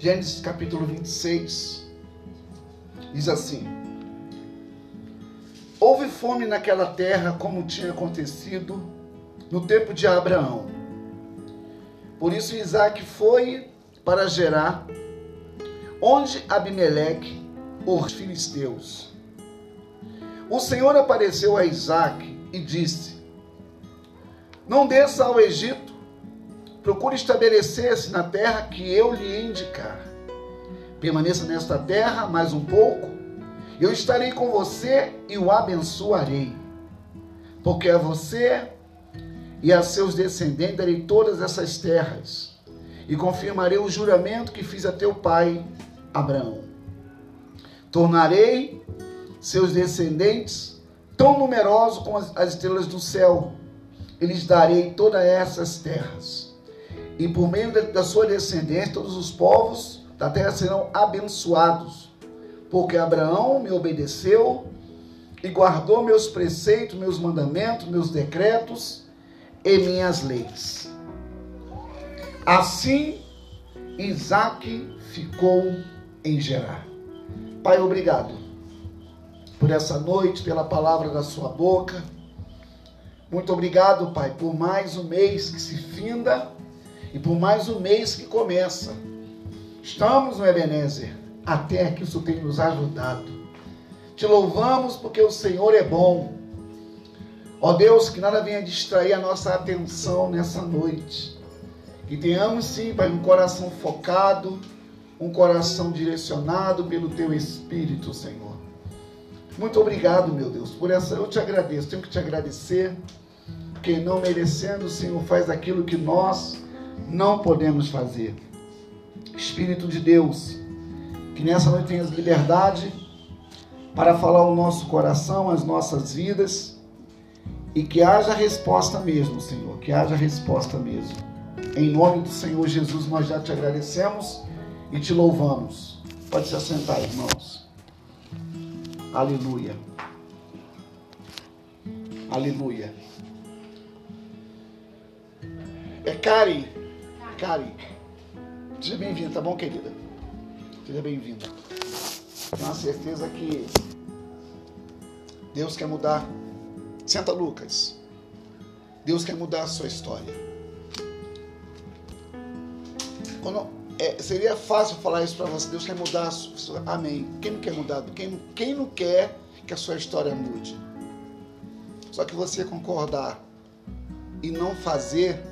Gênesis capítulo 26 diz assim: Houve fome naquela terra, como tinha acontecido no tempo de Abraão. Por isso Isaac foi para Gerar, onde Abimeleque, os filisteus. O Senhor apareceu a Isaac e disse: Não desça ao Egito, procure estabelecer-se na terra que eu lhe indicar. Permaneça nesta terra mais um pouco, eu estarei com você e o abençoarei. Porque a você e a seus descendentes darei todas essas terras, e confirmarei o juramento que fiz a teu pai Abraão. Tornarei seus descendentes tão numerosos como as estrelas do céu, e lhes darei todas essas terras. E por meio da sua descendência, todos os povos da terra serão abençoados, porque Abraão me obedeceu e guardou meus preceitos, meus mandamentos, meus decretos e minhas leis. Assim, Isaac ficou em Gerar. Pai, obrigado por essa noite, pela palavra da sua boca. Muito obrigado, Pai, por mais um mês que se finda e por mais um mês que começa. Estamos no Ebenezer, até que isso tem nos ajudado. Te louvamos porque o Senhor é bom Ó Deus, que nada venha distrair a nossa atenção nessa noite. Que tenhamos sim, Pai, um coração focado, um coração direcionado pelo Teu Espírito, Senhor. Muito obrigado, meu Deus, por essa. Eu te agradeço, tenho que te agradecer, porque não merecendo, o Senhor faz aquilo que nós não podemos fazer. Espírito de Deus, que nessa noite tenhas liberdade para falar o nosso coração, as nossas vidas e que haja resposta mesmo, Senhor, que haja resposta mesmo. Em nome do Senhor Jesus, nós já te agradecemos e te louvamos. Pode se assentar, irmãos. Aleluia. Aleluia. É Kari. Kari. Seja bem-vinda, tá bom, querida? Seja bem-vinda. Tenho a certeza que Deus quer mudar Senta, Lucas. Deus quer mudar a sua história. Quando, é, seria fácil falar isso para você. Deus quer mudar a sua. Amém. Quem não quer mudar? Quem, quem não quer que a sua história mude? Só que você concordar e não fazer,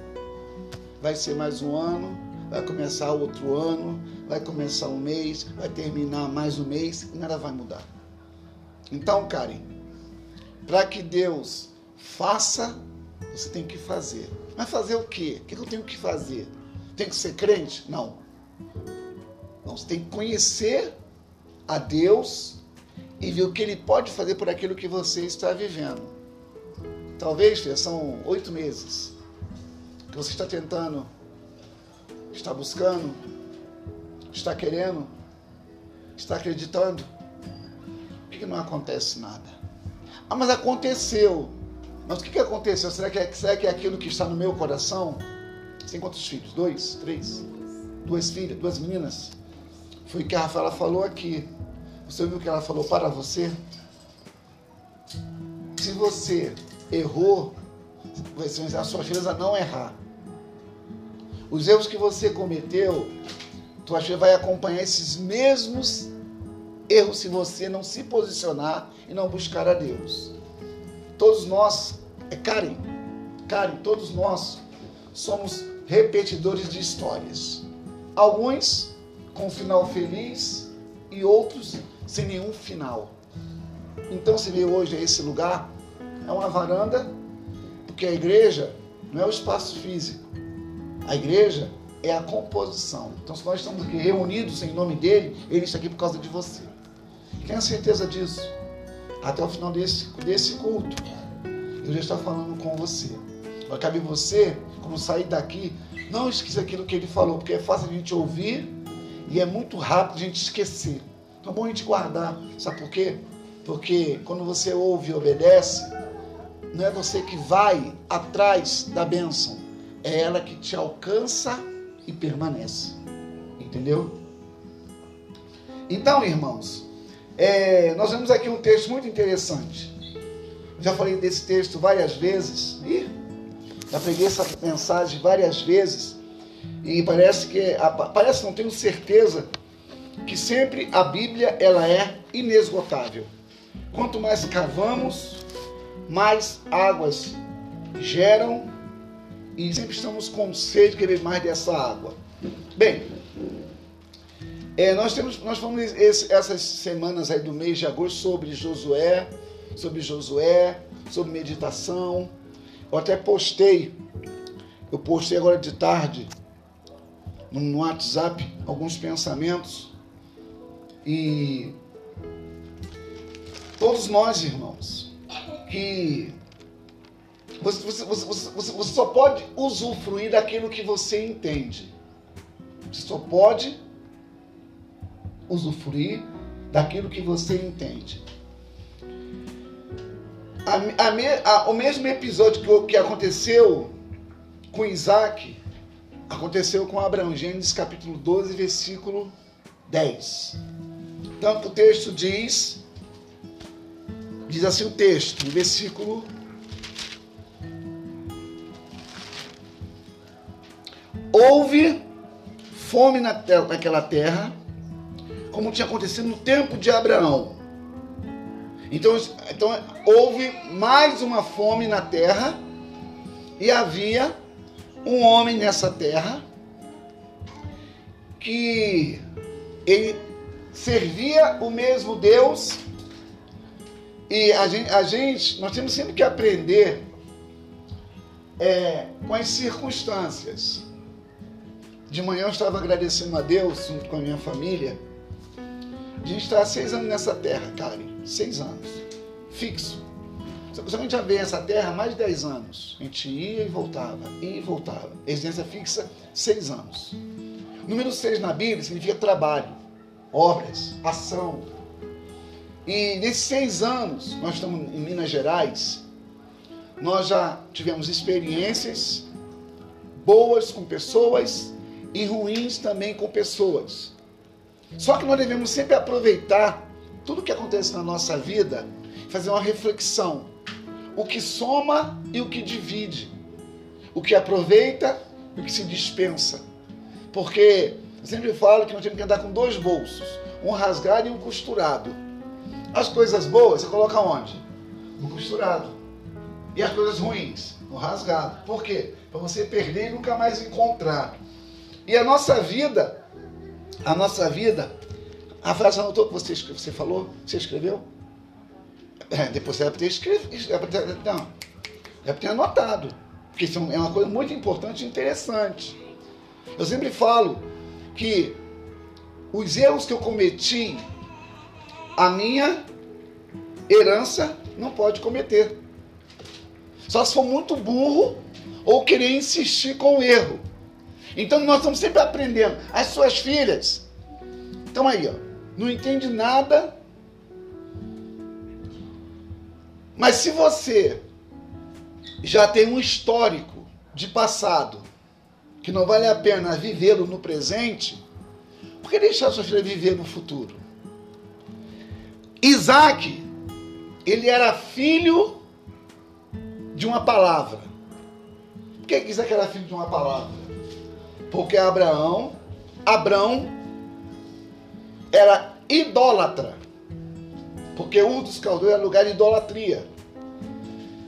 vai ser mais um ano, vai começar outro ano, vai começar um mês, vai terminar mais um mês e nada vai mudar. Então, Karen, para que Deus faça, você tem que fazer. Mas fazer o quê? O que eu tenho que fazer? Tem que ser crente? Não. Não, você tem que conhecer a Deus e ver o que Ele pode fazer por aquilo que você está vivendo. Talvez, são oito meses que você está tentando, está buscando, está querendo, está acreditando. Por que não acontece nada? Ah, mas aconteceu. Mas o que, que aconteceu? Será que, é, será que é aquilo que está no meu coração? Você quantos filhos? Dois? Três? Duas filhas? Duas meninas? Foi o que a Rafaela falou aqui. Você ouviu o que ela falou para você? Se você errou, a sua filha não errar. Os erros que você cometeu, tua filha vai acompanhar esses mesmos erro se você não se posicionar e não buscar a Deus. Todos nós, é Karen, Karen, todos nós somos repetidores de histórias. Alguns com final feliz e outros sem nenhum final. Então se vê hoje esse lugar, é uma varanda, porque a igreja não é o espaço físico. A igreja é a composição. Então, se nós estamos aqui reunidos em nome dele, ele está aqui por causa de você. Tenha certeza disso. Até o final desse, desse culto, eu já estou falando com você. Vai cabe você, quando sair daqui, não esqueça aquilo que ele falou, porque é fácil a gente ouvir e é muito rápido a gente esquecer. Então é bom a gente guardar. Sabe por quê? Porque quando você ouve e obedece, não é você que vai atrás da bênção, é ela que te alcança e permanece. Entendeu? Então, irmãos, é, nós vemos aqui um texto muito interessante. Já falei desse texto várias vezes. Ih, já preguei essa mensagem várias vezes. E parece que, parece, não tenho certeza, que sempre a Bíblia ela é inesgotável. Quanto mais cavamos, mais águas geram e sempre estamos com sede de querer mais dessa água. Bem, é, nós temos, nós falamos esse, essas semanas aí do mês de agosto sobre Josué, sobre Josué, sobre meditação. Eu até postei, eu postei agora de tarde no WhatsApp alguns pensamentos e todos nós, irmãos, que você, você, você, você, você só pode usufruir daquilo que você entende. Você só pode usufruir daquilo que você entende. A, a, a, o mesmo episódio que, que aconteceu com Isaac aconteceu com Abraão. Gênesis capítulo 12, versículo 10. Tanto o texto diz, diz assim o texto, no versículo Houve fome na terra, naquela terra, como tinha acontecido no tempo de Abraão. Então, então houve mais uma fome na terra e havia um homem nessa terra que ele servia o mesmo Deus e a gente, a gente nós temos sempre que aprender é, com as circunstâncias. De manhã eu estava agradecendo a Deus junto com a minha família. A gente está há seis anos nessa terra, Karen. Seis anos. Fixo. Que a gente já vê essa terra há mais de dez anos. A gente ia e voltava, ia e voltava. Residência fixa, seis anos. Número seis na Bíblia significa trabalho, obras, ação. E nesses seis anos, nós estamos em Minas Gerais, nós já tivemos experiências boas com pessoas e ruins também com pessoas. Só que nós devemos sempre aproveitar tudo que acontece na nossa vida, fazer uma reflexão. O que soma e o que divide. O que aproveita e o que se dispensa. Porque eu sempre falo que nós temos que andar com dois bolsos, um rasgado e um costurado. As coisas boas você coloca onde? No costurado. E as coisas ruins? No rasgado. Por quê? Para você perder e nunca mais encontrar. E a nossa vida, a nossa vida, a frase anotou que você, você falou? Você escreveu? É, depois você deve ter escrito. Não, deve ter anotado. Porque isso é uma coisa muito importante e interessante. Eu sempre falo que os erros que eu cometi, a minha herança não pode cometer. Só se for muito burro ou querer insistir com o erro. Então nós estamos sempre aprendendo. As suas filhas estão aí, ó, não entende nada. Mas se você já tem um histórico de passado que não vale a pena vivê-lo no presente, por que deixar sua filha viver no futuro? Isaac, ele era filho de uma palavra. Por que Isaac era filho de uma palavra? Porque Abraão, Abrão era idólatra. Porque um dos caldeus era lugar de idolatria.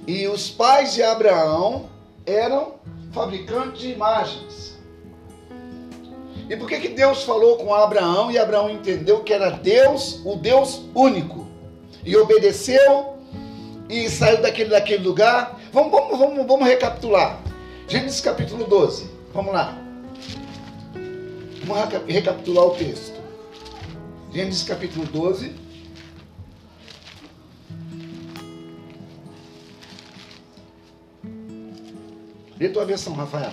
E os pais de Abraão eram fabricantes de imagens. E por que, que Deus falou com Abraão e Abraão entendeu que era Deus, o Deus único? E obedeceu e saiu daquele, daquele lugar. Vamos, vamos, vamos, vamos recapitular. Gênesis capítulo 12. Vamos lá. Vamos recapitular o texto. Gênesis capítulo 12. Lê tua versão, Rafael.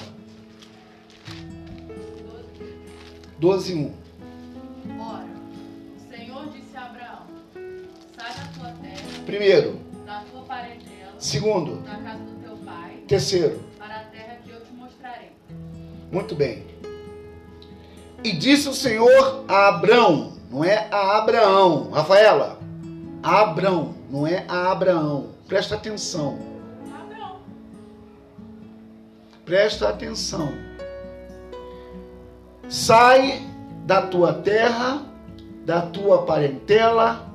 12, 1. Ora, Primeiro. Da tua parentela. Segundo. Da casa do teu pai. Terceiro. Para a terra que eu te mostrarei. Muito bem. E disse o Senhor a Abrão: não é a Abraão. Rafaela, Abrão, não é a Abraão. Presta atenção. Abraão. Presta atenção. Sai da tua terra, da tua parentela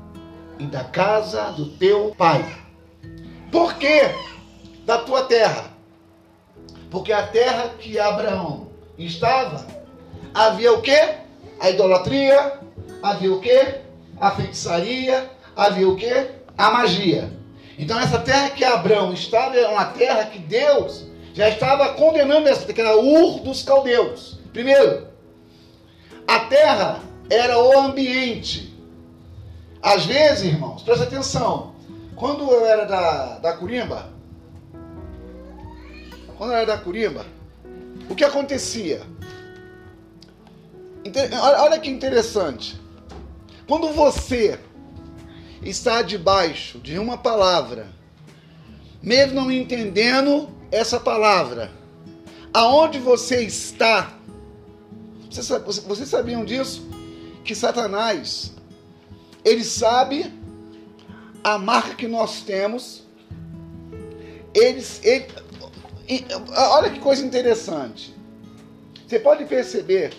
e da casa do teu pai. Por que da tua terra? Porque a terra que Abraão estava, havia o quê? A idolatria, havia o quê? A feitiçaria, havia o quê? A magia. Então essa terra que Abraão estava era uma terra que Deus já estava condenando essa terra, que era Ur dos caldeus. Primeiro, a terra era o ambiente. Às vezes, irmãos, presta atenção. Quando eu era da, da Curimba, quando eu era da Curimba, o que acontecia? Olha que interessante. Quando você está debaixo de uma palavra, mesmo não entendendo essa palavra, aonde você está, vocês, vocês sabiam disso? Que Satanás, ele sabe a marca que nós temos, ele, ele, olha que coisa interessante. Você pode perceber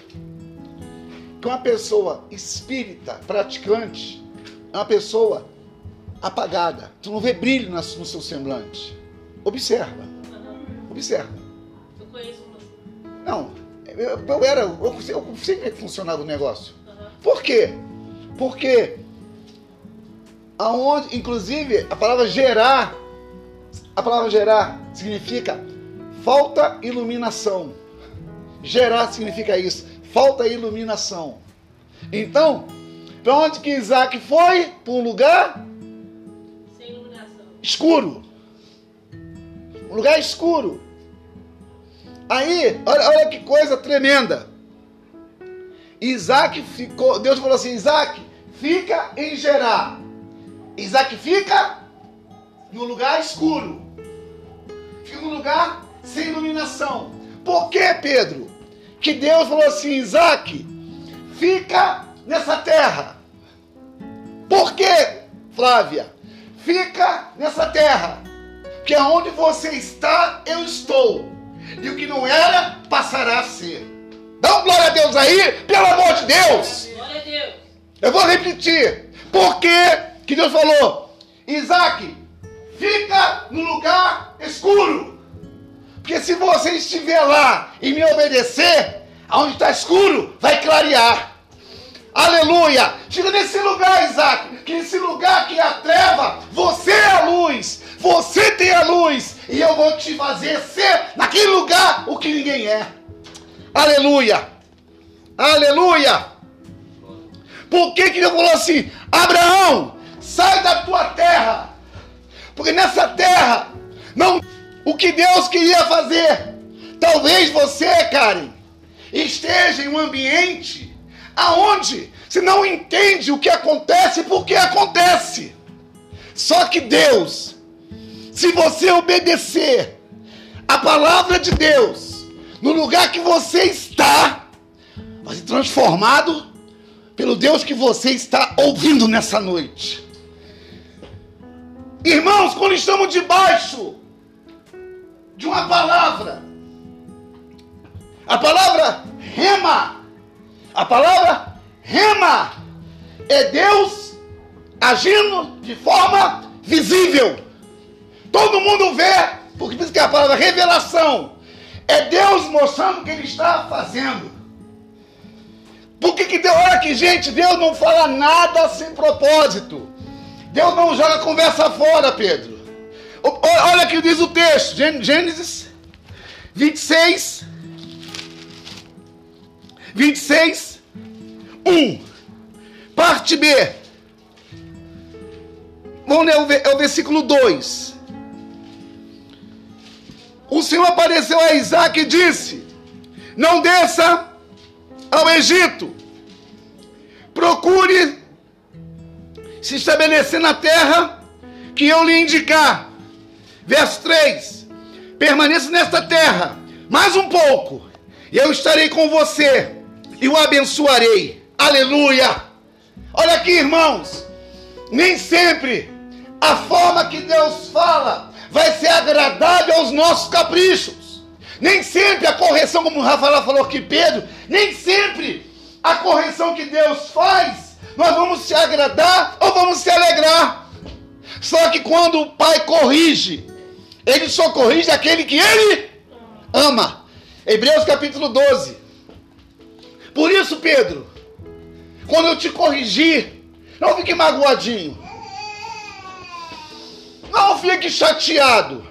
que uma pessoa espírita, praticante, é uma pessoa apagada. Tu não vê brilho no seu semblante. Observa. Observa. Eu conheço você. Não, eu, eu era, eu, eu sei como é que funcionava o negócio. Por quê? Porque aonde, inclusive, a palavra gerar, a palavra gerar significa falta iluminação. Gerar significa isso falta iluminação. Então, para onde que Isaac foi? Para um lugar escuro. Um lugar escuro. Aí, olha, olha que coisa tremenda. Isaac ficou, Deus falou assim: Isaac, fica em Gerar. Isaac fica no lugar escuro. Fica no lugar sem iluminação. Por que, Pedro? que Deus falou assim: Isaac, fica nessa terra. Por quê, Flávia? Fica nessa terra. Que aonde você está, eu estou. E o que não era, passará a ser. Dá um glória a Deus aí, pelo amor de Deus. Glória a Deus. Eu vou repetir. Por que Deus falou? Isaac, fica no lugar escuro. Porque se você estiver lá e me obedecer, aonde está escuro, vai clarear. Aleluia! Chega nesse lugar, Isaac, que nesse lugar que é a treva, você é a luz, você tem a luz, e eu vou te fazer ser naquele lugar o que ninguém é. Aleluia! Aleluia! Por que que Deus falou assim? Abraão, sai da tua terra, porque nessa terra não o que Deus queria fazer. Talvez você, Karen, esteja em um ambiente aonde você não entende o que acontece porque acontece. Só que Deus, se você obedecer a palavra de Deus no lugar que você está, vai ser transformado pelo Deus que você está ouvindo nessa noite. Irmãos, quando estamos debaixo de uma palavra. A palavra rema. A palavra rema é Deus agindo de forma visível. Todo mundo vê, porque diz que é a palavra revelação é Deus mostrando o que ele está fazendo. Por que, que Deus, olha aqui, gente, Deus não fala nada sem propósito. Deus não joga conversa fora, Pedro. Olha que diz o texto, Gênesis 26, 26, 1. Parte B. Vamos é o versículo 2. O Senhor apareceu a Isaac e disse: Não desça ao Egito, procure se estabelecer na terra que eu lhe indicar. Verso 3: Permaneça nesta terra mais um pouco, e eu estarei com você e o abençoarei. Aleluia! Olha aqui, irmãos. Nem sempre a forma que Deus fala vai ser agradável aos nossos caprichos. Nem sempre a correção, como o Rafael falou aqui, Pedro, nem sempre a correção que Deus faz, nós vamos se agradar ou vamos se alegrar. Só que quando o pai corrige, ele só corrige aquele que ele ama. Hebreus capítulo 12. Por isso, Pedro, quando eu te corrigir, não fique magoadinho. Não fique chateado.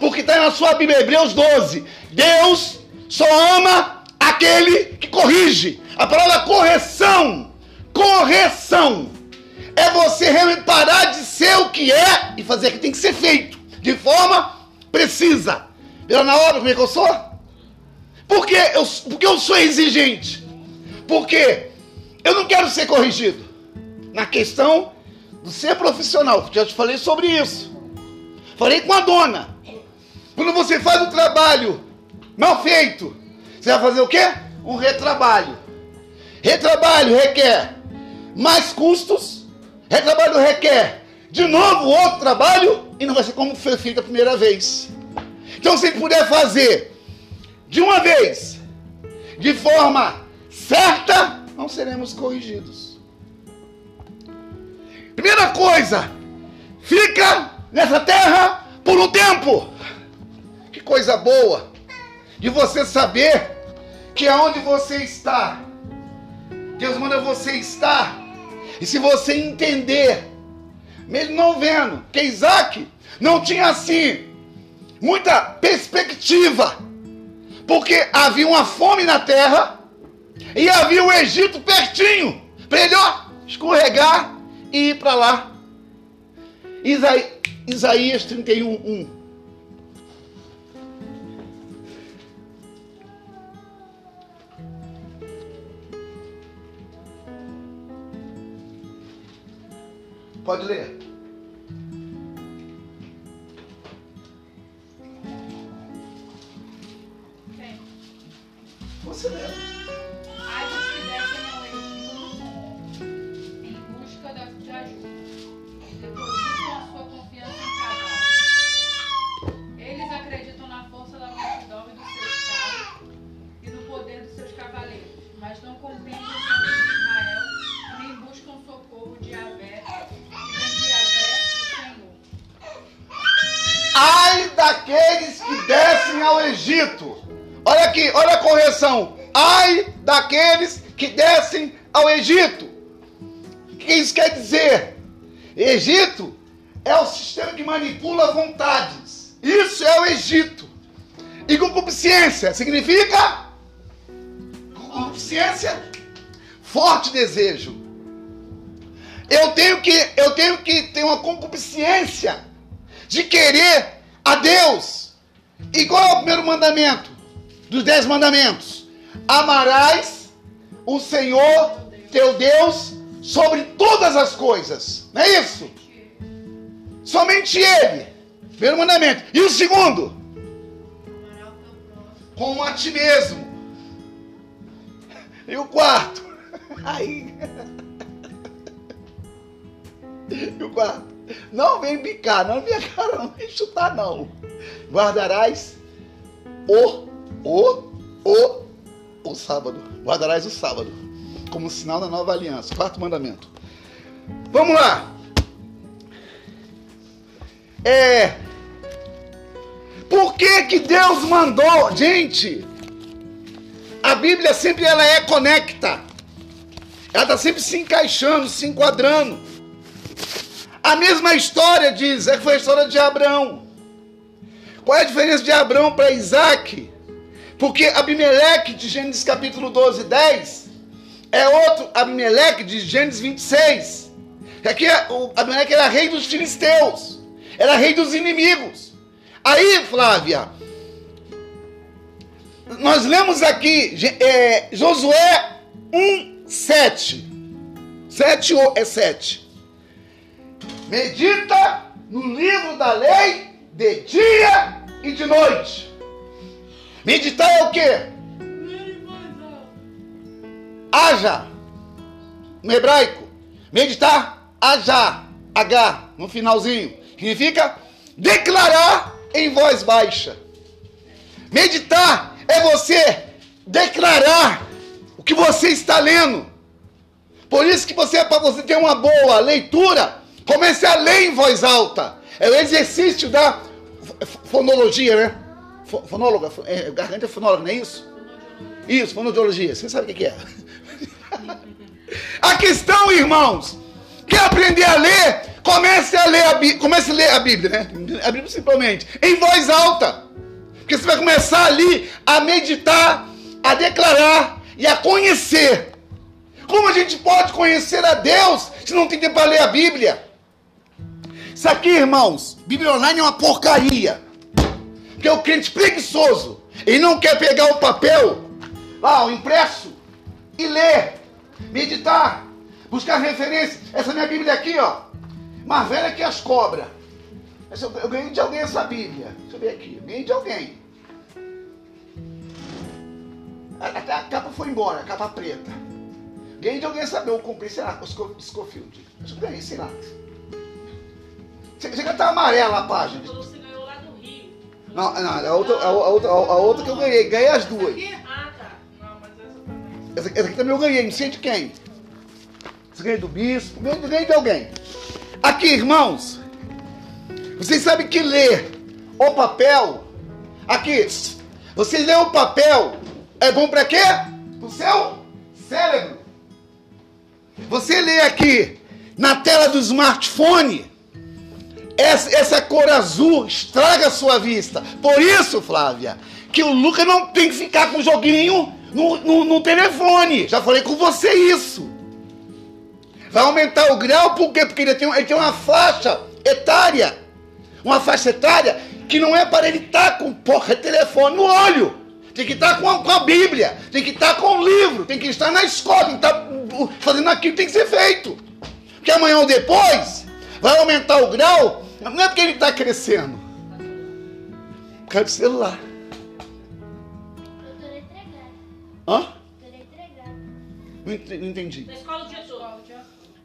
Porque está na sua Bíblia, Hebreus 12. Deus só ama aquele que corrige. A palavra correção, correção, é você parar de ser o que é e fazer o que tem que ser feito, de forma precisa. Viram na hora como é que eu sou? Porque eu, porque eu sou exigente. Porque eu não quero ser corrigido. Na questão do ser profissional, já te falei sobre isso. Falei com a dona. Quando você faz o trabalho mal feito, você vai fazer o quê? Um retrabalho. Retrabalho requer mais custos, retrabalho requer de novo outro trabalho e não vai ser como foi feito a primeira vez. Então, se puder fazer de uma vez, de forma certa, não seremos corrigidos. Primeira coisa, fica nessa terra por um tempo. Que coisa boa de você saber que aonde você está Deus manda você estar. E se você entender, mesmo não vendo, que Isaac não tinha assim muita perspectiva, porque havia uma fome na terra e havia o Egito pertinho, para ele ó, escorregar e ir para lá. Isaí, Isaías 31, 1. Pode ler. Significa concupiscência, forte desejo. Eu tenho que eu tenho que ter uma concupiscência de querer a Deus. E qual é o primeiro mandamento dos dez mandamentos? Amarás o Senhor teu Deus sobre todas as coisas. Não é isso? Somente Ele. Primeiro mandamento. E o segundo? Como a ti mesmo. E o quarto? Aí. E o quarto? Não vem bicar, não vem cara, não vem chutar, não. Guardarás o, o, o, o sábado. Guardarás o sábado. Como sinal da nova aliança. Quarto mandamento. Vamos lá. É. Por que que Deus mandou, gente? A Bíblia sempre ela é conecta. Ela está sempre se encaixando, se enquadrando. A mesma história diz, é que foi a história de Abraão. Qual é a diferença de Abraão para Isaac? Porque Abimeleque de Gênesis capítulo 12, 10 é outro Abimeleque de Gênesis 26. Aqui é- o Abimeleque era rei dos filisteus, era rei dos inimigos. Aí, Flávia, nós lemos aqui é, Josué 1, 7. 7 ou é 7. Medita no livro da lei de dia e de noite. Meditar é o quê? Haja. No hebraico. Meditar, H, H no finalzinho. Significa declarar em voz baixa. Meditar é você declarar o que você está lendo. Por isso que você, para você ter uma boa leitura, comece a ler em voz alta. É o exercício da fonologia, né? Fonóloga, é, garganta é fonóloga, não é isso? Isso, fonologia. Você sabe o que é? a questão, irmãos, quer aprender a ler? Comece a ler a, Bíblia, comece a ler a Bíblia, né? A Bíblia simplesmente, em voz alta. Porque você vai começar ali a meditar, a declarar e a conhecer. Como a gente pode conhecer a Deus se não tem tempo para ler a Bíblia? Isso aqui, irmãos, Bíblia online é uma porcaria. Porque o crente preguiçoso, ele não quer pegar o papel, lá, o impresso, e ler, meditar, buscar referência. Essa minha Bíblia aqui, ó, mais velha que as cobras. Eu ganhei de alguém essa Bíblia. Deixa eu ver aqui. Eu ganhei de alguém. Até a capa foi embora, a capa preta. Ganhei de alguém saber, eu comprei, sei lá, o Scofield. Acho que ganhei, sei lá. Chega a estar amarela a página. Você ganhou lá do Rio. Não, não, a outra, a, outra, a outra que eu ganhei, ganhei as duas. Ah, tá. Não, mas essa também. Essa, essa aqui também eu ganhei, não sei de quem. Você ganhei do bispo, ganhei de alguém. Aqui, irmãos, vocês sabem que ler o papel, aqui, vocês ler o papel é bom para quê? Para o seu cérebro. Você lê aqui na tela do smartphone, essa, essa cor azul estraga a sua vista. Por isso, Flávia, que o Lucas não tem que ficar com o joguinho no, no, no telefone. Já falei com você isso. Vai aumentar o grau, por quê? Porque ele tem, ele tem uma faixa etária. Uma faixa etária que não é para ele estar tá com porra telefone no olho. Tem que estar tá com a, com a Bíblia, tem que estar tá com o livro, tem que estar na escola, tem que estar uh, fazendo aquilo que tem que ser feito. Porque amanhã ou depois vai aumentar o grau, não é porque ele está crescendo. Por causa do celular. Doutora entregada. Hã? Doutora entregada. Não ent- não entendi. Na escola.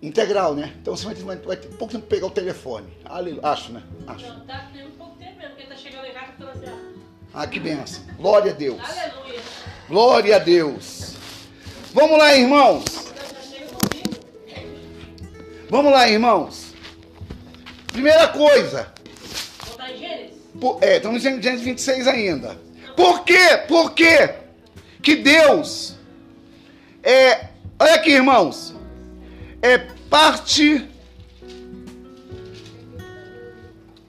Integral, né? Então você vai ter, vai, vai ter pouco tempo pegar o telefone. Ali, acho, né? Acho. Não, tá tendo pouco tempo mesmo, porque tá chegando em casa pela cidade. Ah, que benção. Glória a Deus. Aleluia. Glória a Deus. Vamos lá, irmãos. Vamos lá, irmãos. Primeira coisa. Por- é, estamos em Gênesis 26 ainda. Por quê? Por quê que Deus é. Olha aqui, irmãos. É parte.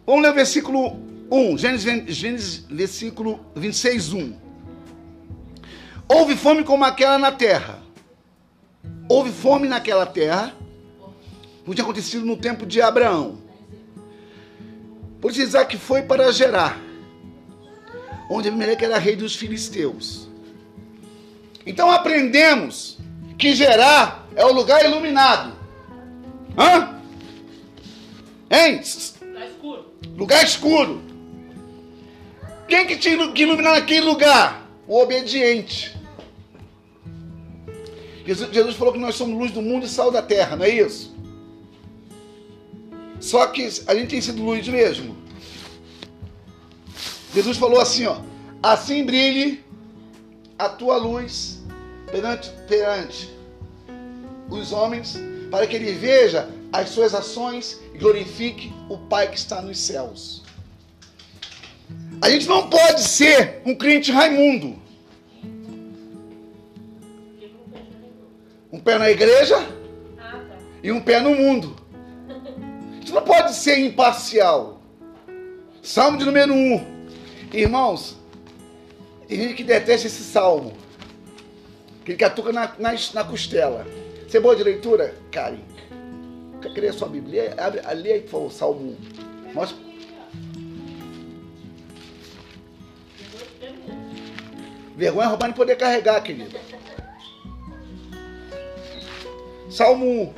Vamos ler o versículo 1. Gênesis, Gênesis versículo 26, 1. Houve fome como aquela na terra. Houve fome naquela terra. Como tinha acontecido no tempo de Abraão. Por isso Isaac foi para Gerar, onde Abimeleque era rei dos filisteus. Então aprendemos que Gerar é o lugar iluminado. Hã? Hein? Tá escuro. Lugar escuro. Quem que tinha que iluminar naquele lugar? O obediente. Jesus, Jesus falou que nós somos luz do mundo e sal da terra, não é isso? Só que a gente tem sido luz mesmo. Jesus falou assim, ó. Assim brilhe a tua luz perante, perante os homens, para que ele veja as suas ações e glorifique o Pai que está nos céus. A gente não pode ser um crente Raimundo. Um pé na igreja e um pé no mundo. A gente não pode ser imparcial. Salmo de número 1. Um. Irmãos, tem gente que detesta esse salmo. Que ele catuca na, na, na costela. Você é boa de leitura, Karen? Quer ler a sua Bíblia? Abre, lê aí, por favor, Salmo 1. Mostra. Vergonha é roubar nem poder carregar, querido. Salmo 1.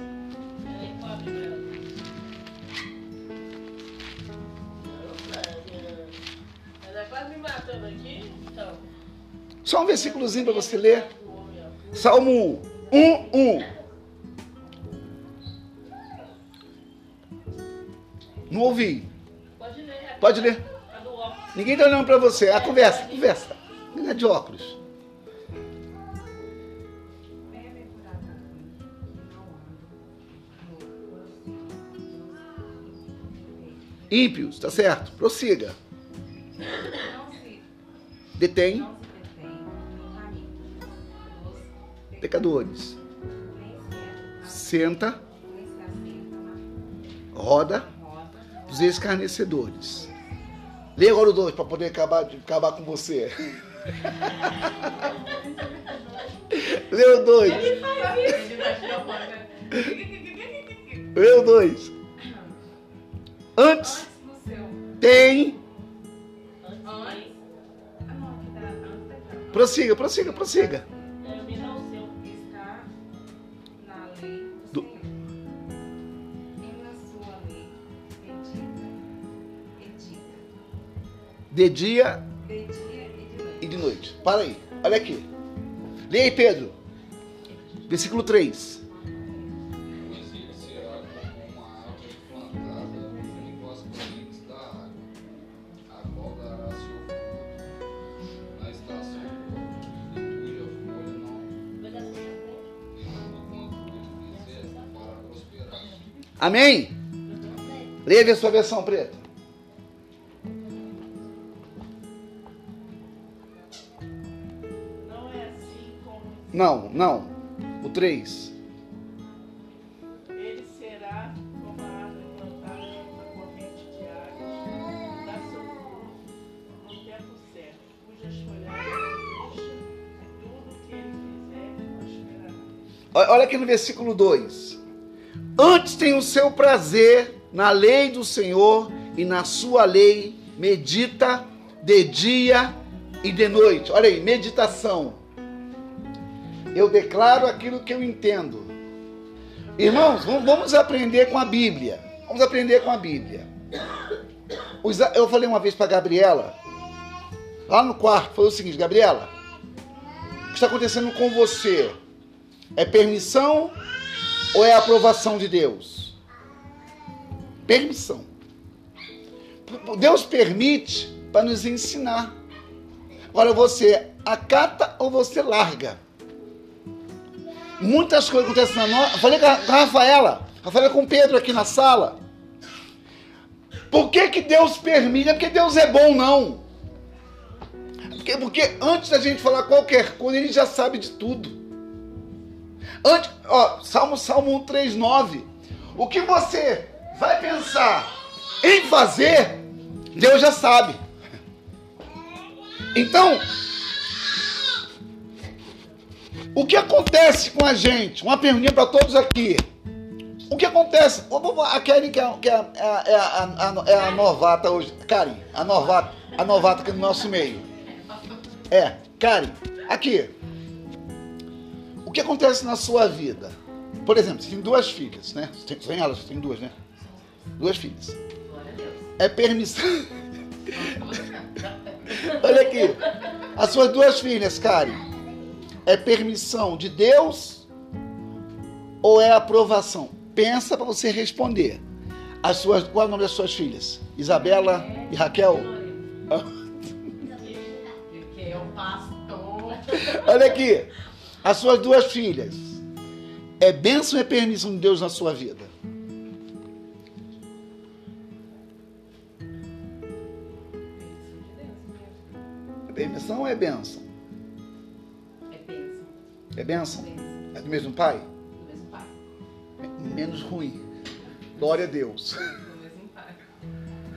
Ela é quase me matando aqui, então. Só um versículozinho para você ler. Salmo 1, 1. Não ouvi. Pode ler. Pode ler. A. Ninguém tá olhando pra você. É a conversa, conversa. Não é de óculos. Ímpios, tá certo? Prossiga. Detém pecadores. Senta, roda dos escarnecedores. Lê agora o 2 para poder acabar, de- acabar com você. Lê o 2. Ele vai tirar o manga. Lê o 2. Antes antes no seu. tem. Antes Ah, tá antes da Prossiga, prossiga, prossiga. De dia de dia e de noite. e de noite. Para aí. Olha aqui. Lê aí, Pedro. Versículo 3. Pois ele será como uma árvore Não, não. O 3. ele será como a árvore plantada junto à corrente de águas, dá seu fruto no tempo certo, cujas folhagens não murcham, e tudo que ele fizer prosperará. Olha olha aqui no versículo 2. Antes tem o seu prazer na lei do Senhor e na sua lei medita de dia e de noite. Olha aí, meditação. Eu declaro aquilo que eu entendo. Irmãos, vamos- aprender com a Bíblia. Vamos aprender com a Bíblia. Eu falei uma vez para Gabriela, lá no quarto, foi o seguinte, Gabriela, o que está acontecendo com você? É permissão ou é aprovação de Deus? Permissão. Deus permite para nos ensinar. Agora você acata ou você larga? Muitas coisas acontecem na nossa. Falei com a, com a Rafaela, Rafaela com o Pedro aqui na sala. Por que, que Deus permite? Não é porque Deus é bom, não. Porque, porque antes da gente falar qualquer coisa, ele já sabe de tudo. Antes, ó, Salmo, Salmo 139. O que você vai pensar em fazer, Deus já sabe. Então, o que acontece com a gente? Uma pergunta para todos aqui. O que acontece? A Karen, que é, que é, a- é a, é a novata hoje. Karen, a novata, a novata aqui no nosso meio. É, Karen, aqui. O que acontece na sua vida? Por exemplo, você tem duas filhas, né? Você tem, tem elas, você tem duas, né? Duas filhas. É permissão. Olha aqui. As suas duas filhas, Karen. É permissão de Deus ou é aprovação? Pensa para você responder. As suas, qual é o nome das suas filhas? Isabela e Raquel? Que é o pastor. Olha aqui. As suas duas filhas. É bênção ou é permissão de Deus na sua vida? É permissão ou é bênção? É. É? Bênção. É do mesmo pai? Do mesmo pai. Menos ruim. Glória a Deus. Do mesmo pai.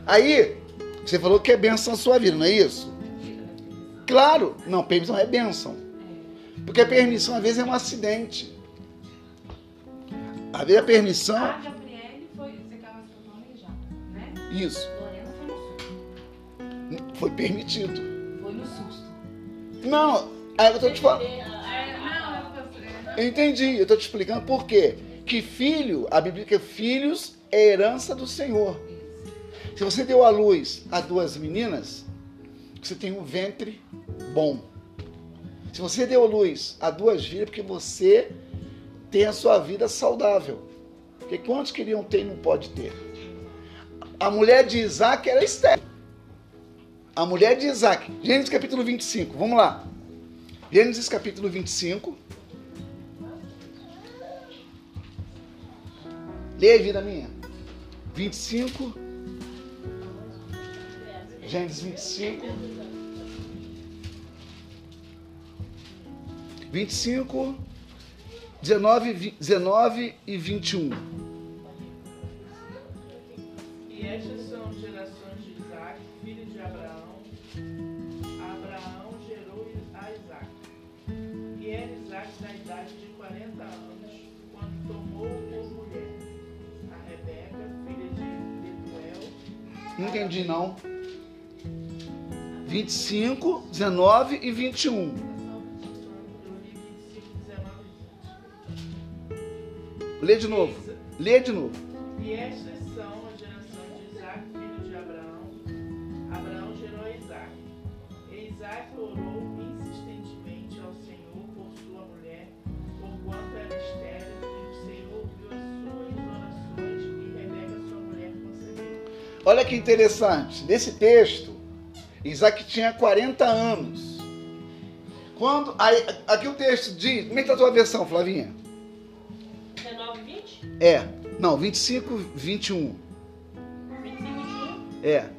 Aí, você falou que é bênção na sua vida, não é isso? Claro. Não, permissão é bênção. Porque a permissão às vezes é um acidente. Às vezes a permissão. A Gabriele foi, você planejado, né? Isso. Lorena foi no susto. Foi permitido. Foi no susto. Não, aí eu tô te falando. Eu entendi, eu tô te explicando por quê. Que filho, a Bíblia diz que filhos é herança do Senhor. Se você deu à luz a duas meninas, você tem um ventre bom. Se você deu luz a duas filhas, é porque você tem a sua vida saudável. Porque quantos queriam ter e não pode ter? a mulher de Isaac era estéril. A mulher de Isaac. Gênesis capítulo 25, vamos lá. Gênesis capítulo 25. Leia aí, vida minha. 25. Gênesis 25. 25, 19, vi- 19 e 21. E estas entendi não. 25, 19 e 21. eu li 25, 19 e 20. Lê de novo. Lê de novo. E estas Olha que interessante. Nesse texto, Isaac tinha 40 anos. Quando. Aí, aqui o texto diz. Como é que tá a tua versão, Flavinha? 19, 20? É. Não, 25, 21. 25, 21? É.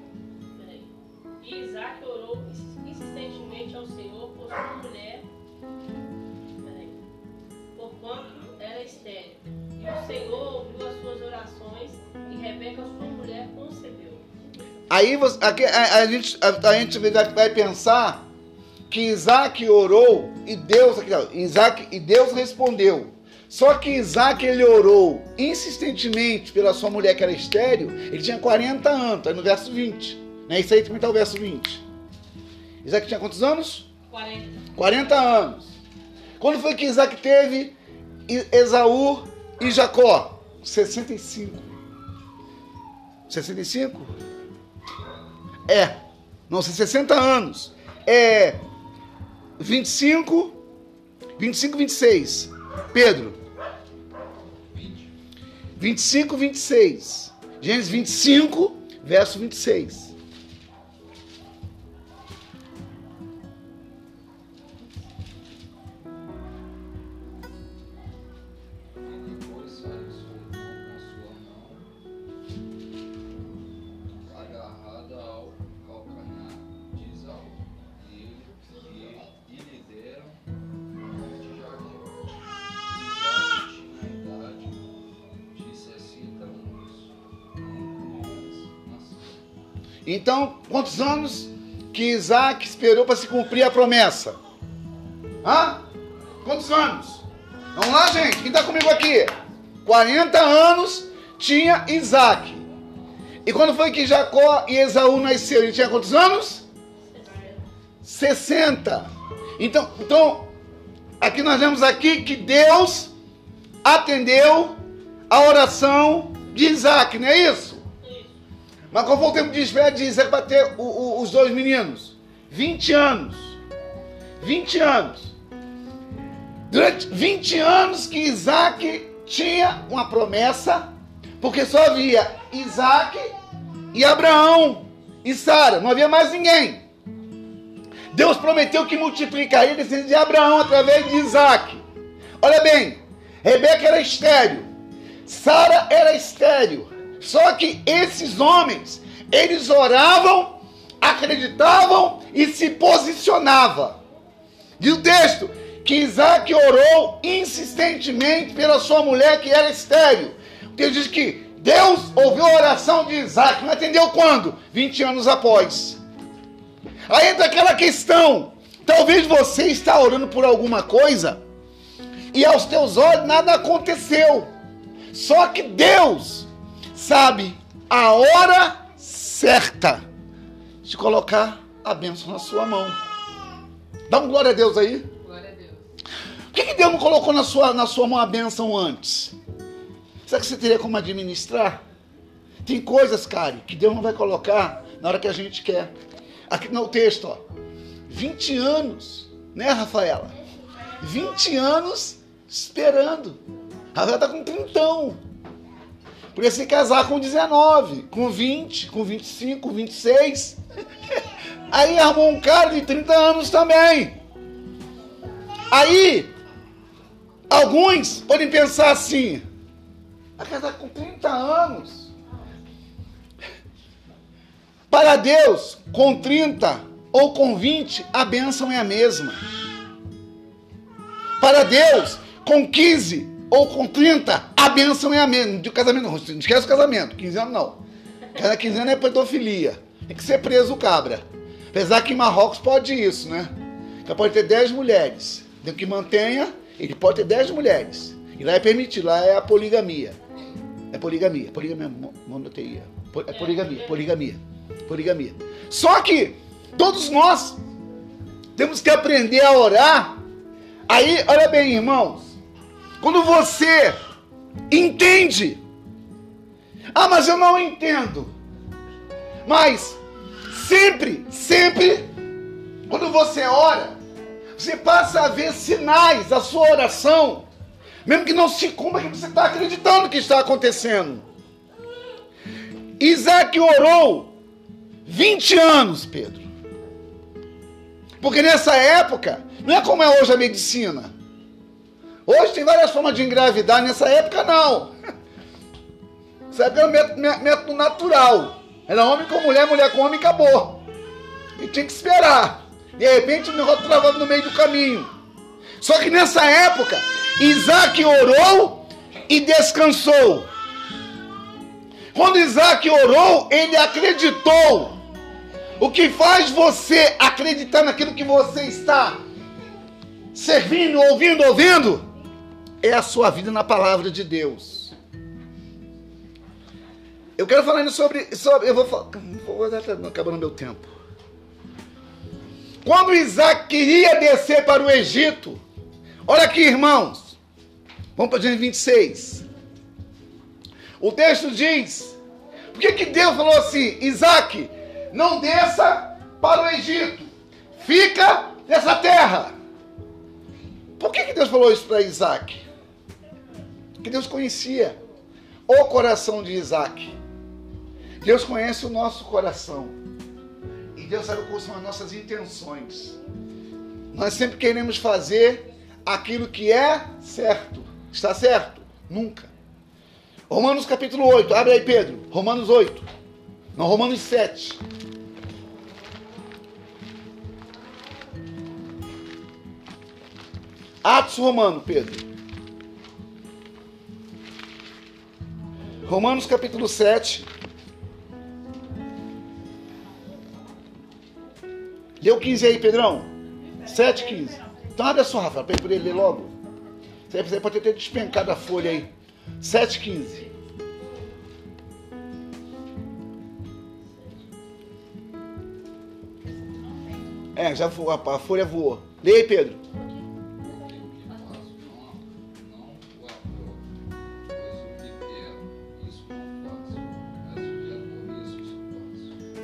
Aí você- aqui, a, a gente, a, a gente vai pensar que Isaac orou e Deus, Isaac, e Deus respondeu. Só que Isaac ele orou insistentemente pela sua mulher que era estéreo, ele tinha 40 anos, tá no verso 20. Né? Isso aí também está o verso 20. Isaac tinha quantos anos? 40. 40 anos. Quando foi que Isaac teve Esaú e Jacó? 65. 65? É. Não, 60 anos. É 25, 25, 26. Pedro. 25, 26. Gênesis 25, verso 26. Então, quantos anos que Isaac esperou para se cumprir a promessa? Hã? Quantos anos? Vamos lá, gente. Quem está comigo aqui? 40 anos tinha Isaac. E quando foi que Jacó e Esaú nasceram? Ele tinha quantos anos? 60. Então, então, aqui nós vemos aqui que Deus atendeu a oração de Isaac, não é isso? Mas qual foi o tempo de espera de Isaac para ter o- o- os dois meninos? 20 anos. 20 anos. Durante 20 anos que Isaac tinha uma promessa, porque só havia Isaac e Abraão e Sara, não havia mais ninguém. Deus prometeu que multiplicaria a descendência de Abraão através de Isaac. Olha bem, Rebeca era estéreo, Sara era estéreo. Só que esses homens, eles oravam, acreditavam e se posicionavam. Diz o texto que Isaac orou insistentemente pela sua mulher que era estéreo. O texto diz que Deus ouviu a oração de Isaac, não atendeu quando? 20 anos após. Aí entra aquela questão. Talvez você está orando por alguma coisa e aos teus olhos nada aconteceu. Só que Deus sabe a hora certa de colocar a bênção na sua mão. Dá um glória a Deus aí. Glória a Deus. Por que, que Deus não colocou na sua, na sua mão a bênção antes? Será que você teria como administrar? Tem coisas, cara, que Deus não vai colocar na hora que a gente quer. Aqui no texto, ó. 20 anos, né, Rafaela? 20 anos esperando. A Rafaela tá com trintão. Por Podia se casar com 19, com 20, com 25, com 26. Aí arrumou um cara de 30 anos também. Aí, alguns podem pensar assim: vai casar com 30 anos. Para Deus, com 30 ou com 20, a bênção é a mesma. Para Deus, com 15 ou com 30, a bênção é a mesma. De casamento, não, não esquece o casamento, 15 anos não. Cada 15 anos é pedofilia. Tem que ser preso o cabra. Apesar que em Marrocos pode isso, né? Então pode ter 10 mulheres. Tem que mantenha, ele pode ter 10 mulheres. E lá é permitido, lá é a poligamia. É poligamia, poligamia, monoteia. É poligamia, poligamia, poligamia. Só que todos nós temos que aprender a orar. Aí, olha bem, irmãos, quando você entende, ah, mas eu não entendo. Mas sempre, sempre, quando você ora, você passa a ver sinais da sua oração, mesmo que não se cumpra que você está acreditando que está acontecendo. Isaac orou 20 anos, Pedro. Porque nessa época, não é como é hoje a medicina. Hoje tem várias formas de engravidar, nessa época não. Nessa época era um método, natural. Era homem com mulher, mulher com homem, acabou. E tinha que esperar. De repente o negócio travava no meio do caminho. Só que nessa época, Isaac orou e descansou. Quando Isaac orou, ele acreditou. O que faz você acreditar naquilo que você está servindo, ouvindo, ouvindo, é a sua vida na palavra de Deus. Eu quero falar sobre. sobre eu vou. Vou acabando meu tempo. Quando Isaac queria descer para o Egito, olha aqui, irmãos. Vamos para Gênesis 26. O texto diz: por que, que Deus falou assim, Isaac, não desça para o Egito, fica nessa terra? Por que, que Deus falou isso para Isaac? Porque Deus conhecia o coração de Isaac. Deus conhece o nosso coração. E Deus sabe quais são as nossas intenções. Nós sempre queremos fazer aquilo que é certo. Está certo? Nunca. Romanos capítulo 8. Abre aí, Pedro. Romanos 8. Não, Romanos 7. Atos Romano, Pedro. Romanos capítulo 7. Leu 15 aí, Pedrão? 7, 15. Então abre a sua, Rafael, para ele ler logo. Você pode ter despencado a folha aí. 7, 15. É, já voou, a folha voou. Lê aí, Pedro.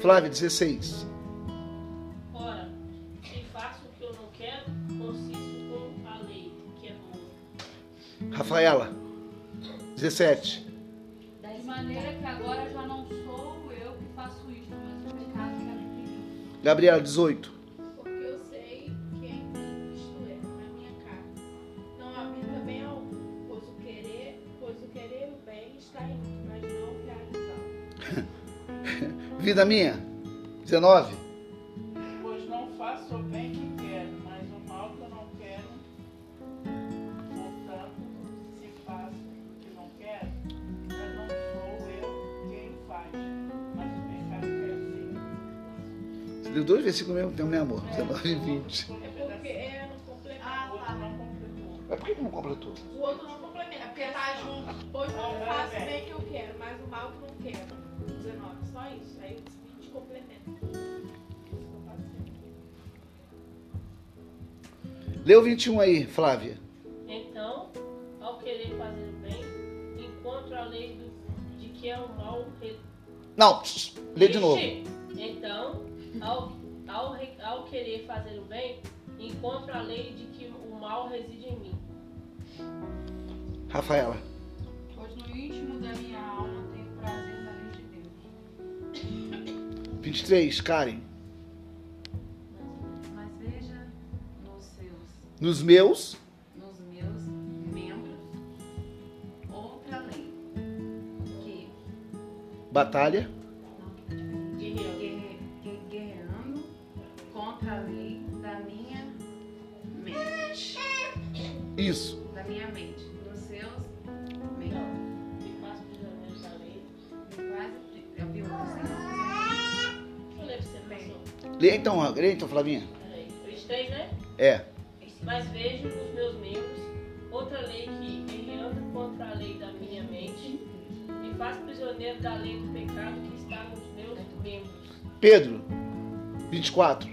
Flávio, 16. Ora, se faço o que eu não quero, consisto com a lei, que é boa. Rafaela, 17. De maneira que agora já não sou eu que faço isto, mas o pecado que mim. Gabriela, 18. Vida minha, 19. Pois não faço o bem que quero, mas o mal que eu não quero. Portanto, se faço o que não quero, já não sou eu quem o faz, mas o pecado que é assim. Você deu dois versículos mesmo tempo, né, amor? 19 e 20. É porque é no complemento. O outro não completou. Mas por que não completou? O outro não complementa, é porque tá junto. Pois não faço o bem que eu quero, mas o mal que eu não Lê o 21 aí, Flávia. Então, ao querer fazer o bem, encontro a lei do, de que é o mal. re- Não, lê de novo. Então, ao, ao, ao querer fazer o bem, encontro a lei de que o mal reside em mim. Rafaela. Pois no íntimo da minha alma tenho prazer na lei de Deus. 23, Karen. Nos meus, nos meus membros outra lei que batalha. Guerreando contra a lei da minha mente, Isso. da minha mente, nos seus. Lê então, lê então, Flavinha. Peraí. 23, né? É. Mas vejo nos meus membros outra lei que, guerreando contra a lei da minha mente, me faz prisioneiro da lei do pecado que está nos meus membros. Pedro, 24.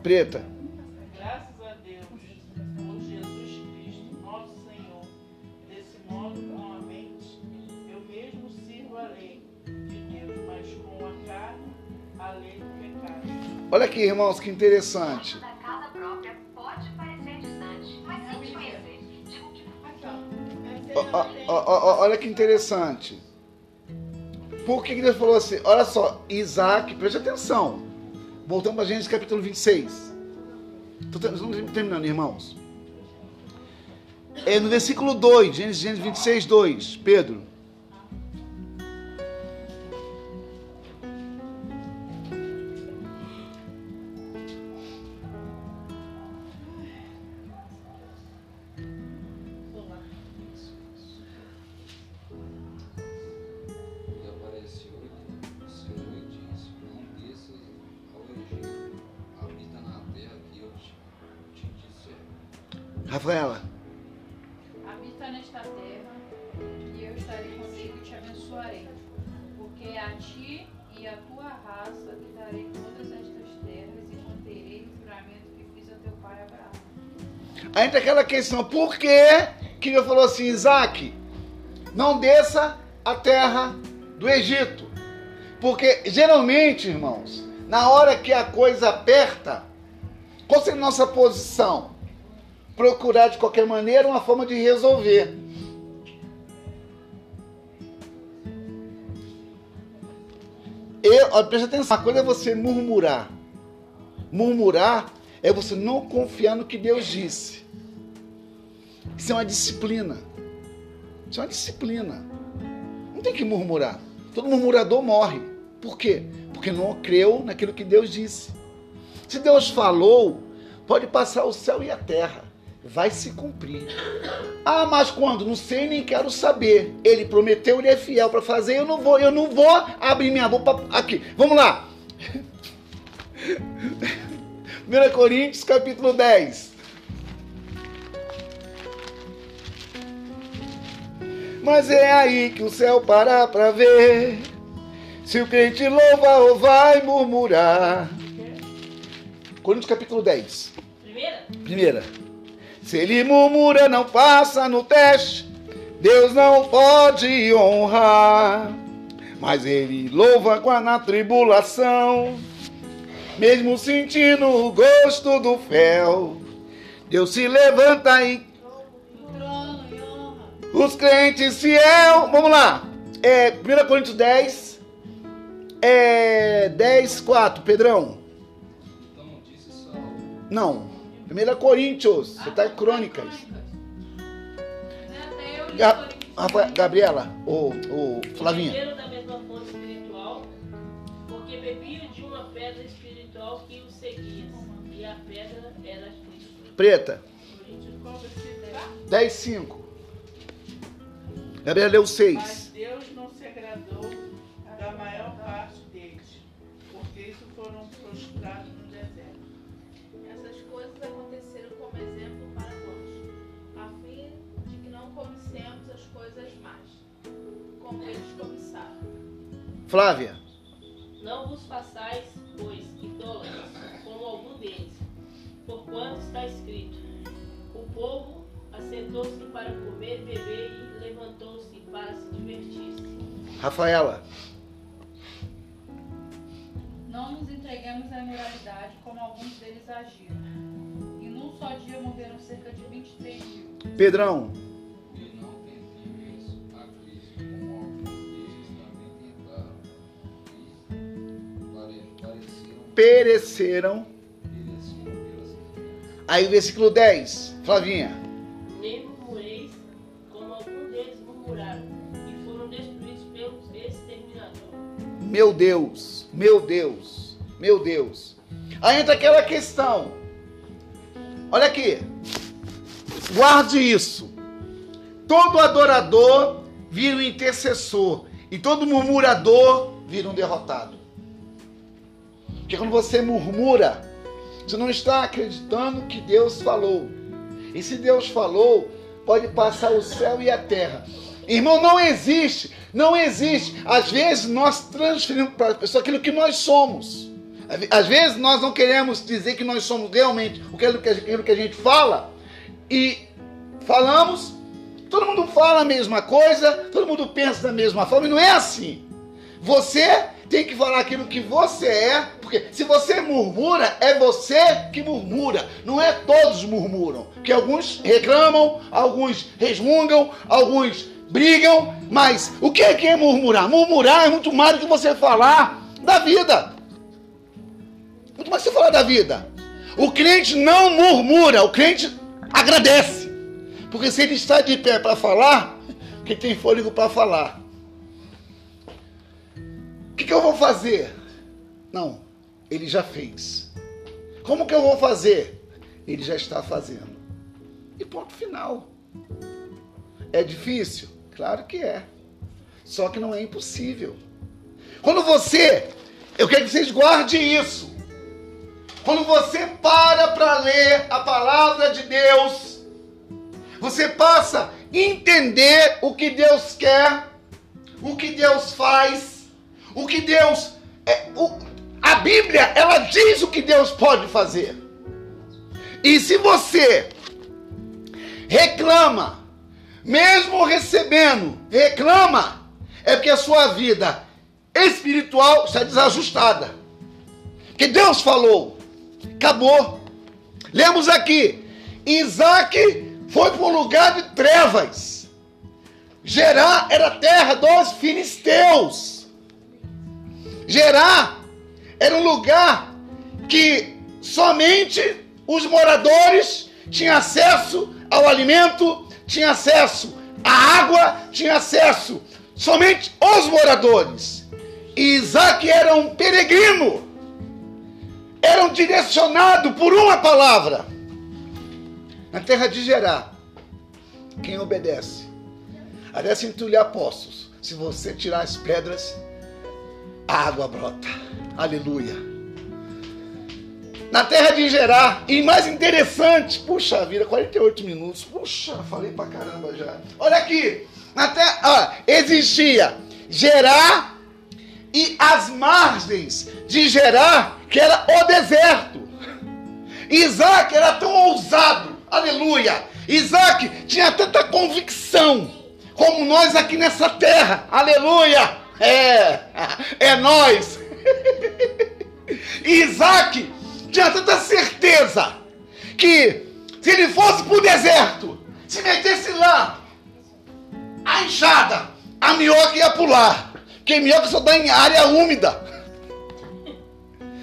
Miserável ó, não tem- ó, ó, olha que interessante. Por que, que Deus falou assim? Olha só, Isaac, preste atenção. Voltamos para Gênesis capítulo 26. Estamos terminando, irmãos. É no versículo 2, Gênesis, Gênesis 26, 2. Pedro. Aquela questão, por que que Deus falou assim, Isaac, não desça a terra do Egito? Porque geralmente, irmãos, na hora que a coisa aperta, qual seria a nossa posição? Procurar de qualquer maneira uma forma de resolver. Eu, atenção, a coisa é você murmurar. Murmurar é você não confiar no que Deus disse. Isso é uma disciplina. Isso é uma disciplina. Não tem que murmurar. Todo murmurador morre. Por quê? Porque não creu naquilo que Deus disse. Se Deus falou, pode passar o céu e a terra. Vai se cumprir. Ah, mas quando? Não sei nem quero saber. Ele prometeu, ele é fiel para fazer. Eu não vou, eu não vou abrir minha boca aqui. Vamos lá. 1 Coríntios capítulo 10. Mas é aí que o céu para pra ver se o crente louva ou vai murmurar. Coríntios capítulo 10. Primeira? Primeira. Se ele murmura, não passa no teste. Deus não pode honrar. Mas ele louva com a na tribulação. Mesmo sentindo o gosto do fel. Deus se levanta e os crentes fiel. Vamos lá. É, 1 Coríntios 10. É 10, 4. Pedrão. Não. 1 Coríntios. Você está em crônicas. Ga- Gabriela, ou Flavinha. Beberam da mesma fonte espiritual, porque bebiam de uma pedra espiritual que os seguia, e a pedra era. Preta, Coríntios, qual versículo é? 10, 5. Gabriela leu Mas 6. Deus não se agradou da maior parte deles, porque isso foram prostrados no deserto. Essas coisas aconteceram como exemplo para nós, a fim de que não cobicemos as coisas más, como eles cobiçaram. Flávia, Não vos façais, pois, idólatras, como algum deles, porquanto está escrito: O povo assentou-se para comer, beber e levantou-se para se divertir. Rafaela, Não nos alguns deles agiram. E num só dia morreram cerca de 23 mil. Pedrão, como pereceram. Aí, versículo 10, Flavinha. Nem murmureis, como alguns deles murmuraram, e foram destruídos pelos exterminadores. Meu Deus, meu Deus, meu Deus. Aí entra aquela questão. Olha aqui. Guarde isso. Todo adorador vira um intercessor. E todo murmurador vira um derrotado. Porque quando você murmura, você não está acreditando que Deus falou. E se Deus falou, pode passar o céu e a terra. Irmão, não existe, não existe. Às vezes nós transferimos para a pessoa aquilo que nós somos. Às vezes nós não queremos dizer que nós somos realmente aquilo que a gente fala e falamos, todo mundo fala a mesma coisa, todo mundo pensa da mesma forma, e não é assim. Você tem que falar aquilo que você é, porque se você murmura, é você que murmura, não é todos murmuram. Que alguns reclamam, alguns resmungam, alguns brigam, mas o que é que é murmurar? Murmurar é muito mais do que você falar da vida. Muito mais do que você falar da vida. O crente não murmura, o crente agradece. Porque se ele está de pé para falar, quem tem fôlego para falar. Que, que eu vou fazer? Não, ele já fez. Como que eu vou fazer? Ele já está fazendo. E ponto final. É difícil? Claro que é. Só que não é impossível. Quando você, eu quero que vocês guardem isso. Quando você para para ler a palavra de Deus, você passa a entender o que Deus quer, o que Deus faz, o que Deus. É, o, a Bíblia, ela diz o que Deus pode fazer. E se você reclama, mesmo recebendo, reclama, é porque a sua vida espiritual está desajustada. Que Deus falou, acabou. Lemos aqui, Isaac foi para um lugar de trevas. Gerá era terra dos filisteus. Gerá era um lugar que somente os moradores tinham acesso ao alimento, tinham acesso à água, tinham acesso somente os moradores. E Isaac era um peregrino, era um direcionado por uma palavra. Na terra de Gerá, quem obedece? Aliás, entulhar poços. Se você tirar as pedras, a água brota. Aleluia. Na terra de Gerá, e mais interessante, puxa vida, 48 minutos. Puxa, falei pra caramba já. Olha aqui, na terra, existia Gerá e as margens de Gerá, que era o deserto. Isaac era tão ousado, aleluia. Isaac tinha tanta convicção como nós aqui nessa terra, aleluia. É, é nós. Isaac tinha tanta certeza que se ele fosse para o deserto, se metesse lá, a enxada, a minhoca ia pular. Porque minhoca só dá em área úmida.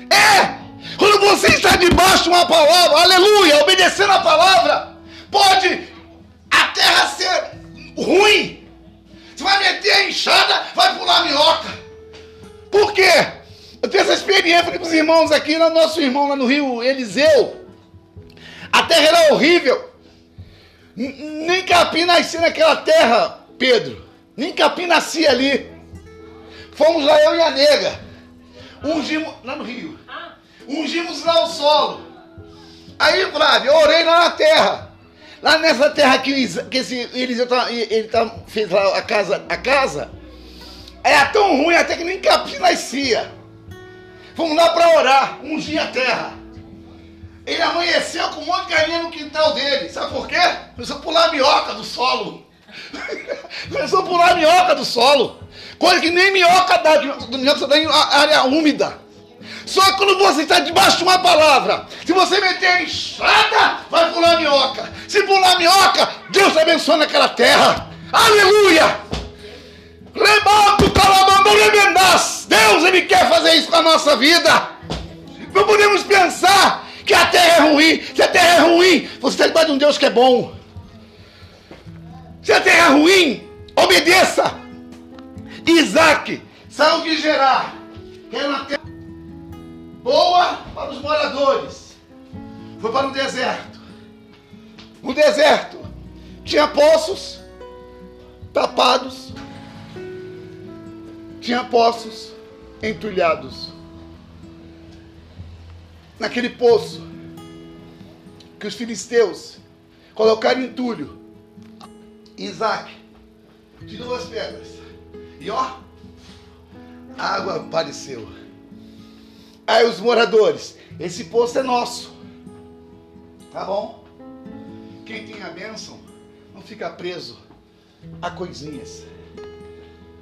É! Quando você está debaixo de uma palavra, aleluia, obedecendo a palavra, pode a terra ser ruim. Você vai meter a enxada, vai pular a minhoca. Por quê? Eu tenho essa experiência com os irmãos aqui, no nosso irmão lá no Rio, Eliseu. A terra era horrível. Nem capim nascia naquela terra, Pedro. Nem capim nascia ali. Fomos lá eu e a nega. Ungimos, lá no Rio. Ungimos lá o solo. Aí, Flávio, eu orei lá na terra. Lá nessa terra que, que esse Eliseu tá, ele tá, fez lá a casa, a casa, era tão ruim até que nem capim nascia. Fomos lá para orar, ungir a terra. Ele amanheceu com um monte de galinha no quintal dele. Sabe por quê? Começou a pular a minhoca do solo. Começou a pular a minhoca do solo. Coisa que nem minhoca dá, minhoca só dá em área úmida. Só quando você está debaixo de uma palavra. Se você meter enxada, vai pular minhoca. Se pular minhoca, Deus abençoa naquela terra. Aleluia! Rebato, calabando, remendas. Deus, Ele quer fazer isso com a nossa vida. Não podemos pensar que a terra é ruim. Se a terra é ruim, você está debaixo de um Deus que é bom. Se a terra é ruim, obedeça. Isaac saiu de Gerar, era terra boa para os moradores. Foi para o deserto. No deserto tinha poços tapados, tinha poços entulhados. Naquele poço que os filisteus colocaram entulho, Isaac tirou as pedras e ó, a água apareceu. Aí os moradores, esse poço é nosso. Tá bom? Quem tem a bênção não fica preso a coisinhas.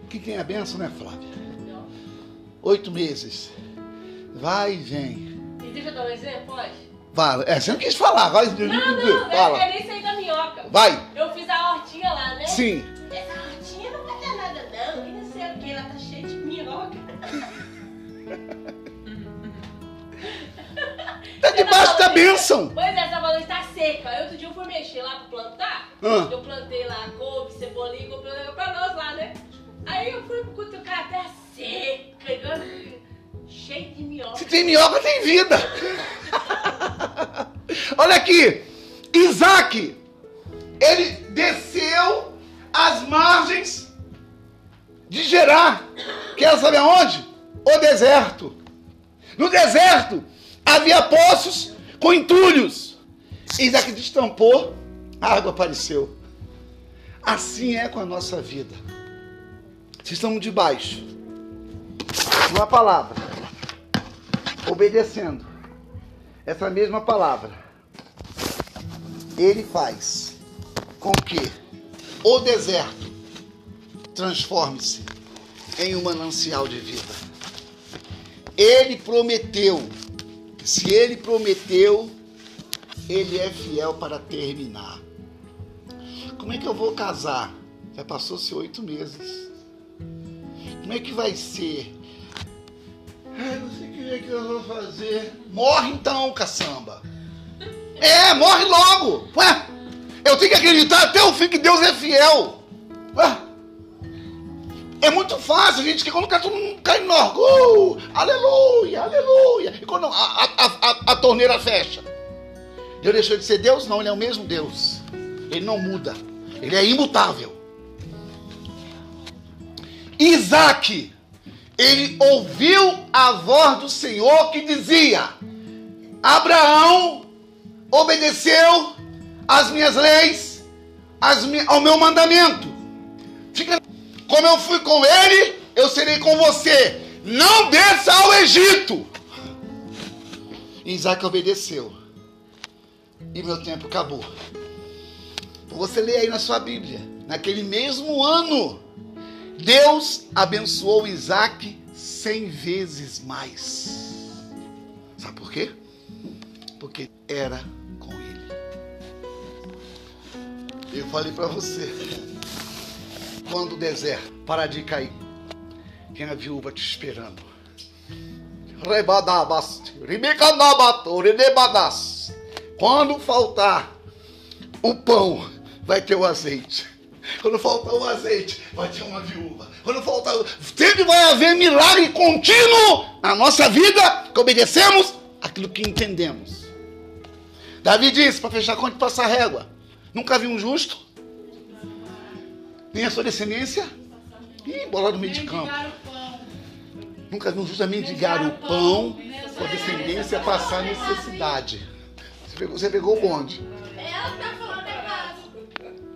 Quem tem a bênção, né, Flávia? Oito meses. Vai e vem. E deixa eu dar um exemplo, pode? Vai. É, você não quis falar. Vai. Não, não, Fala. é, é nem sei da minhoca. Vai. Eu fiz a hortinha lá, né? Sim. Essa hortinha não vai dar nada não, que não sei o que, ela tá cheia de minhoca. Tá debaixo da bênção. Pois é, essa valor está seca. Aí outro dia eu fui mexer lá pra plantar. Ah. Eu plantei lá couve, cebolinha, comprei pra nós lá, né? Aí eu fui cutucar a terra seca, igual- cheio de minhoca. Se tem minhoca, tem vida. Olha aqui. Isaac, ele desceu as margens de Gerar. Quer saber aonde? O deserto. No deserto havia poços com entulhos. Isaac destampou, a água apareceu. Assim é com a nossa vida. Se estamos debaixo de uma palavra, obedecendo essa mesma palavra, ele faz com que o deserto transforme-se em um manancial de vida. Ele prometeu, se ele prometeu, ele é fiel para terminar. Como é que eu vou casar? Já passou-se oito meses. Como é que vai ser? Ai, não sei o que é que eu vou fazer. Morre então, caçamba. É, morre logo. Ué, eu tenho que acreditar até o fim que Deus é fiel. Ué, é muito fácil, gente, que quando cai, todo mundo cai no orgulho. Aleluia, aleluia. E quando a, a, a, a torneira fecha. Deus deixou de ser Deus? Não, ele é o mesmo Deus. Ele não muda. Ele é imutável. Isaac, ele ouviu a voz do Senhor que dizia: Abraão obedeceu às minhas leis, às mi- ao meu mandamento. Fica- como eu fui com ele, eu serei com você. Não desça ao Egito. Isaac obedeceu. E meu tempo acabou. Você lê aí na sua Bíblia. Naquele mesmo ano, Deus abençoou Isaac cem vezes mais. Sabe por quê? Porque era com ele. Eu falei para você. Quando o deserto parar de cair, tem a viúva te esperando. Quando faltar o pão, vai ter o azeite. Quando faltar o azeite, vai ter uma viúva. Quando faltar. Sempre vai haver milagre contínuo na nossa vida que obedecemos aquilo que entendemos. Davi disse para fechar conta e passar régua. Nunca vi um justo, nem a sua descendência. Ih, bola no meio de campo. Nunca vi um justo mendigar o pão, sua descendência passar necessidade. Você pegou, você pegou o bonde. Ela tá falando errado.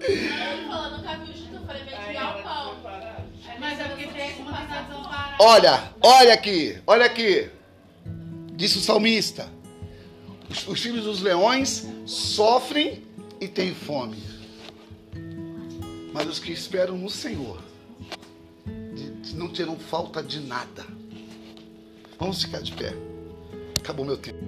Ela falou, nunca viu o justo, eu falei, mendigar o pão. Mas é porque tem como ficar desamparado. Olha, olha aqui, olha aqui. Disse o salmista: os, os filhos dos leões sofrem e têm fome. Mas os que esperam no Senhor de- não terão falta de nada. Vamos ficar de pé. Acabou meu tempo.